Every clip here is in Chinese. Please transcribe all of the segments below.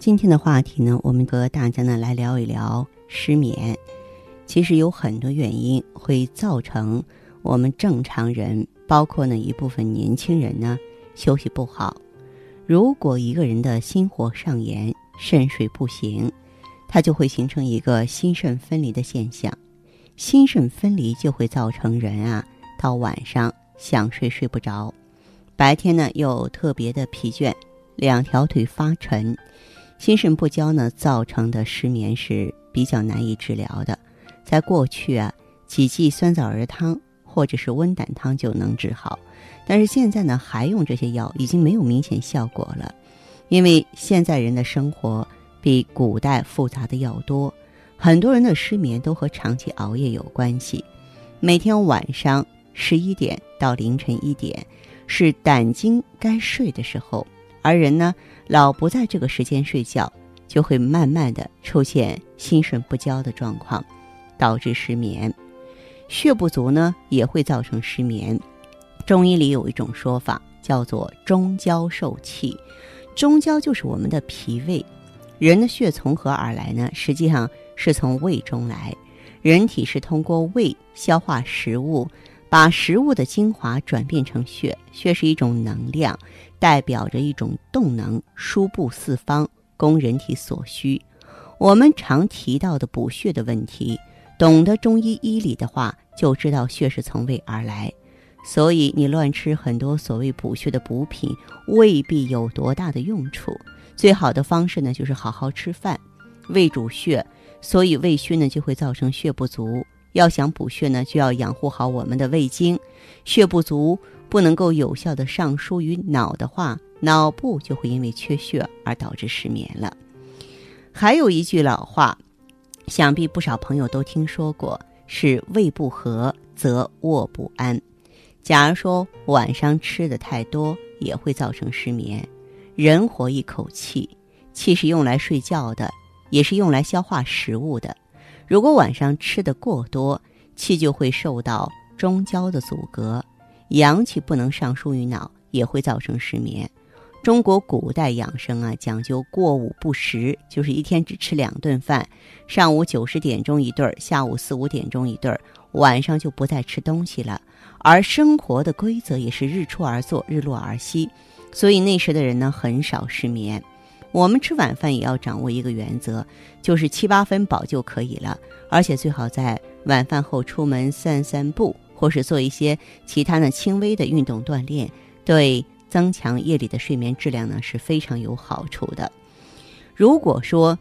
今天的话题呢，我们和大家呢来聊一聊失眠。其实有很多原因会造成我们正常人，包括呢一部分年轻人呢休息不好。如果一个人的心火上炎、肾水不行，它就会形成一个心肾分离的现象。心肾分离就会造成人啊到晚上想睡睡不着，白天呢又特别的疲倦，两条腿发沉。心肾不交呢，造成的失眠是比较难以治疗的。在过去啊，几剂酸枣仁汤或者是温胆汤就能治好，但是现在呢，还用这些药已经没有明显效果了。因为现在人的生活比古代复杂的要多，很多人的失眠都和长期熬夜有关系。每天晚上十一点到凌晨一点是胆经该睡的时候。而人呢，老不在这个时间睡觉，就会慢慢的出现心神不交的状况，导致失眠。血不足呢，也会造成失眠。中医里有一种说法叫做“中焦受气”，中焦就是我们的脾胃。人的血从何而来呢？实际上是从胃中来。人体是通过胃消化食物。把食物的精华转变成血，血是一种能量，代表着一种动能，输布四方，供人体所需。我们常提到的补血的问题，懂得中医医理的话，就知道血是从胃而来。所以你乱吃很多所谓补血的补品，未必有多大的用处。最好的方式呢，就是好好吃饭，胃主血，所以胃虚呢就会造成血不足。要想补血呢，就要养护好我们的胃经。血不足，不能够有效的上输于脑的话，脑部就会因为缺血而导致失眠了。还有一句老话，想必不少朋友都听说过，是胃不和则卧不安。假如说晚上吃的太多，也会造成失眠。人活一口气，气是用来睡觉的，也是用来消化食物的。如果晚上吃的过多，气就会受到中焦的阻隔，阳气不能上输于脑，也会造成失眠。中国古代养生啊，讲究过午不食，就是一天只吃两顿饭，上午九十点钟一顿，下午四五点钟一顿，晚上就不再吃东西了。而生活的规则也是日出而作，日落而息，所以那时的人呢，很少失眠。我们吃晚饭也要掌握一个原则，就是七八分饱就可以了，而且最好在晚饭后出门散散步，或是做一些其他的轻微的运动锻炼，对增强夜里的睡眠质量呢是非常有好处的。如果说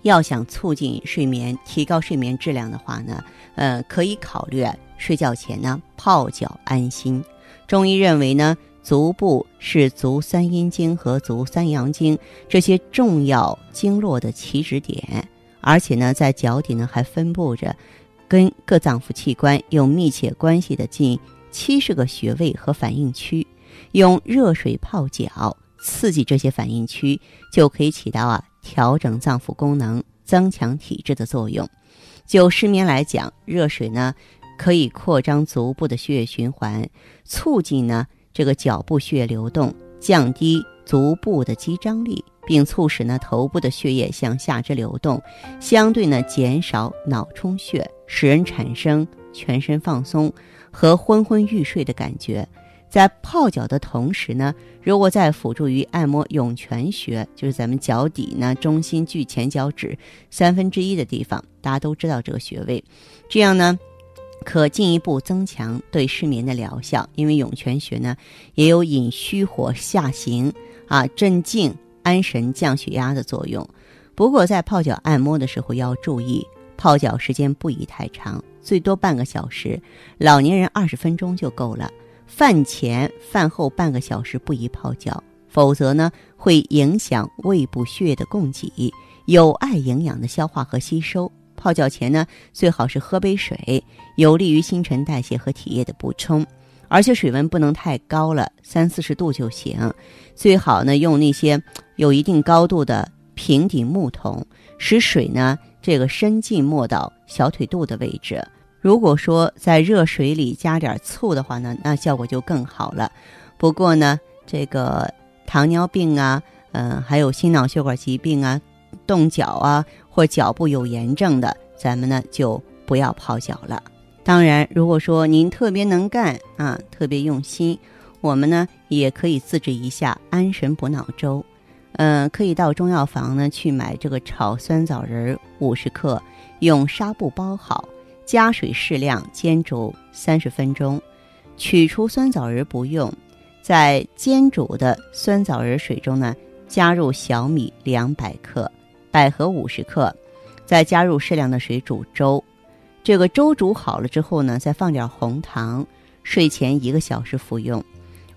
要想促进睡眠、提高睡眠质量的话呢，呃，可以考虑睡觉前呢泡脚安心。中医认为呢。足部是足三阴经和足三阳经这些重要经络的起止点，而且呢，在脚底呢还分布着跟各脏腑器官有密切关系的近七十个穴位和反应区。用热水泡脚，刺激这些反应区，就可以起到啊调整脏腑功能、增强体质的作用。就失眠来讲，热水呢可以扩张足部的血液循环，促进呢。这个脚部血液流动，降低足部的肌张力，并促使呢头部的血液向下肢流动，相对呢减少脑充血，使人产生全身放松和昏昏欲睡的感觉。在泡脚的同时呢，如果再辅助于按摩涌泉穴，就是咱们脚底呢中心距前脚趾三分之一的地方，大家都知道这个穴位，这样呢。可进一步增强对失眠的疗效，因为涌泉穴呢也有引虚火下行啊、镇静安神、降血压的作用。不过在泡脚按摩的时候要注意，泡脚时间不宜太长，最多半个小时，老年人二十分钟就够了。饭前饭后半个小时不宜泡脚，否则呢会影响胃部血液的供给，有碍营养的消化和吸收。泡脚前呢，最好是喝杯水，有利于新陈代谢和体液的补充。而且水温不能太高了，三四十度就行。最好呢，用那些 有一定高度的平底木桶，使水呢这个深浸没到小腿肚的位置。如果说在热水里加点醋的话呢，那效果就更好了。不过呢，这个糖尿病啊，嗯，还有心脑血管疾病啊，冻脚啊，或脚部有炎症的，咱们呢就不要泡脚了。当然，如果说您特别能干啊，特别用心，我们呢也可以自制一下安神补脑粥。嗯，可以到中药房呢去买这个炒酸枣仁五十克，用纱布包好。加水适量煎煮三十分钟，取出酸枣仁不用，在煎煮的酸枣仁水中呢，加入小米两百克、百合五十克，再加入适量的水煮粥。这个粥煮好了之后呢，再放点红糖，睡前一个小时服用。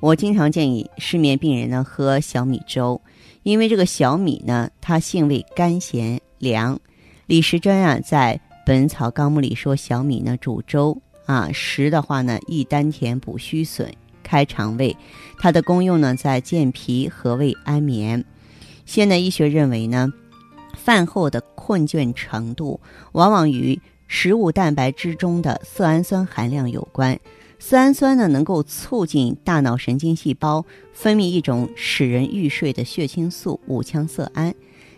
我经常建议失眠病人呢喝小米粥，因为这个小米呢，它性味甘咸凉。李时珍啊，在《本草纲目》里说，小米呢煮粥啊食的话呢，益丹田、补虚损、开肠胃。它的功用呢，在健脾和胃、安眠。现代医学认为呢，饭后的困倦程度往往与食物蛋白质中的色氨酸含量有关。色氨酸呢，能够促进大脑神经细胞分泌一种使人欲睡的血清素五羟色胺，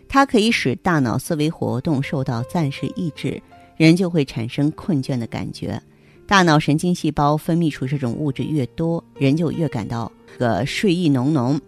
它可以使大脑思维活动受到暂时抑制。人就会产生困倦的感觉，大脑神经细胞分泌出这种物质越多，人就越感到个睡意浓浓。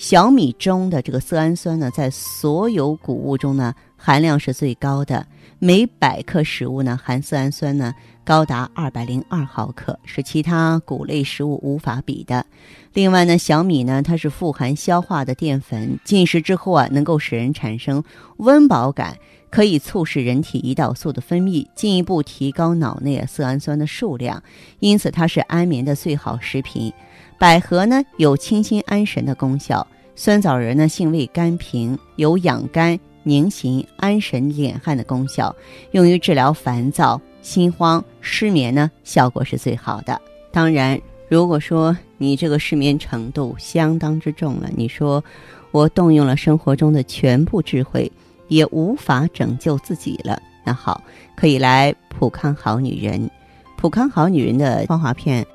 小米中的这个色氨酸呢，在所有谷物中呢含量是最高的，每百克食物呢含色氨酸呢高达二百零二毫克，是其他谷类食物无法比的。另外呢，小米呢它是富含消化的淀粉，进食之后啊能够使人产生温饱感。可以促使人体胰岛素的分泌，进一步提高脑内色氨酸的数量，因此它是安眠的最好食品。百合呢有清心安神的功效，酸枣仁呢性味甘平，有养肝宁形、安神敛汗的功效，用于治疗烦躁、心慌、失眠呢效果是最好的。当然，如果说你这个失眠程度相当之重了，你说我动用了生活中的全部智慧。也无法拯救自己了。那好，可以来普康好女人。普康好女人的芳华片，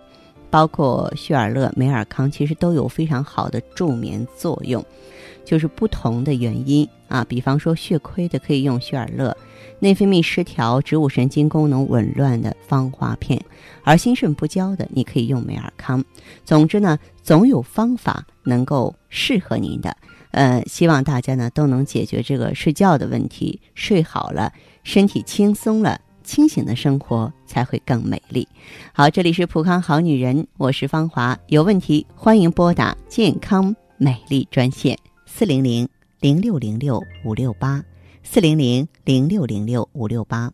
包括叙尔乐、美尔康，其实都有非常好的助眠作用。就是不同的原因啊，比方说血亏的可以用叙尔乐，内分泌失调、植物神经功能紊乱的芳华片，而心肾不交的你可以用美尔康。总之呢，总有方法能够适合您的。呃，希望大家呢都能解决这个睡觉的问题，睡好了，身体轻松了，清醒的生活才会更美丽。好，这里是普康好女人，我是芳华，有问题欢迎拨打健康美丽专线四零零零六零六五六八四零零零六零六五六八。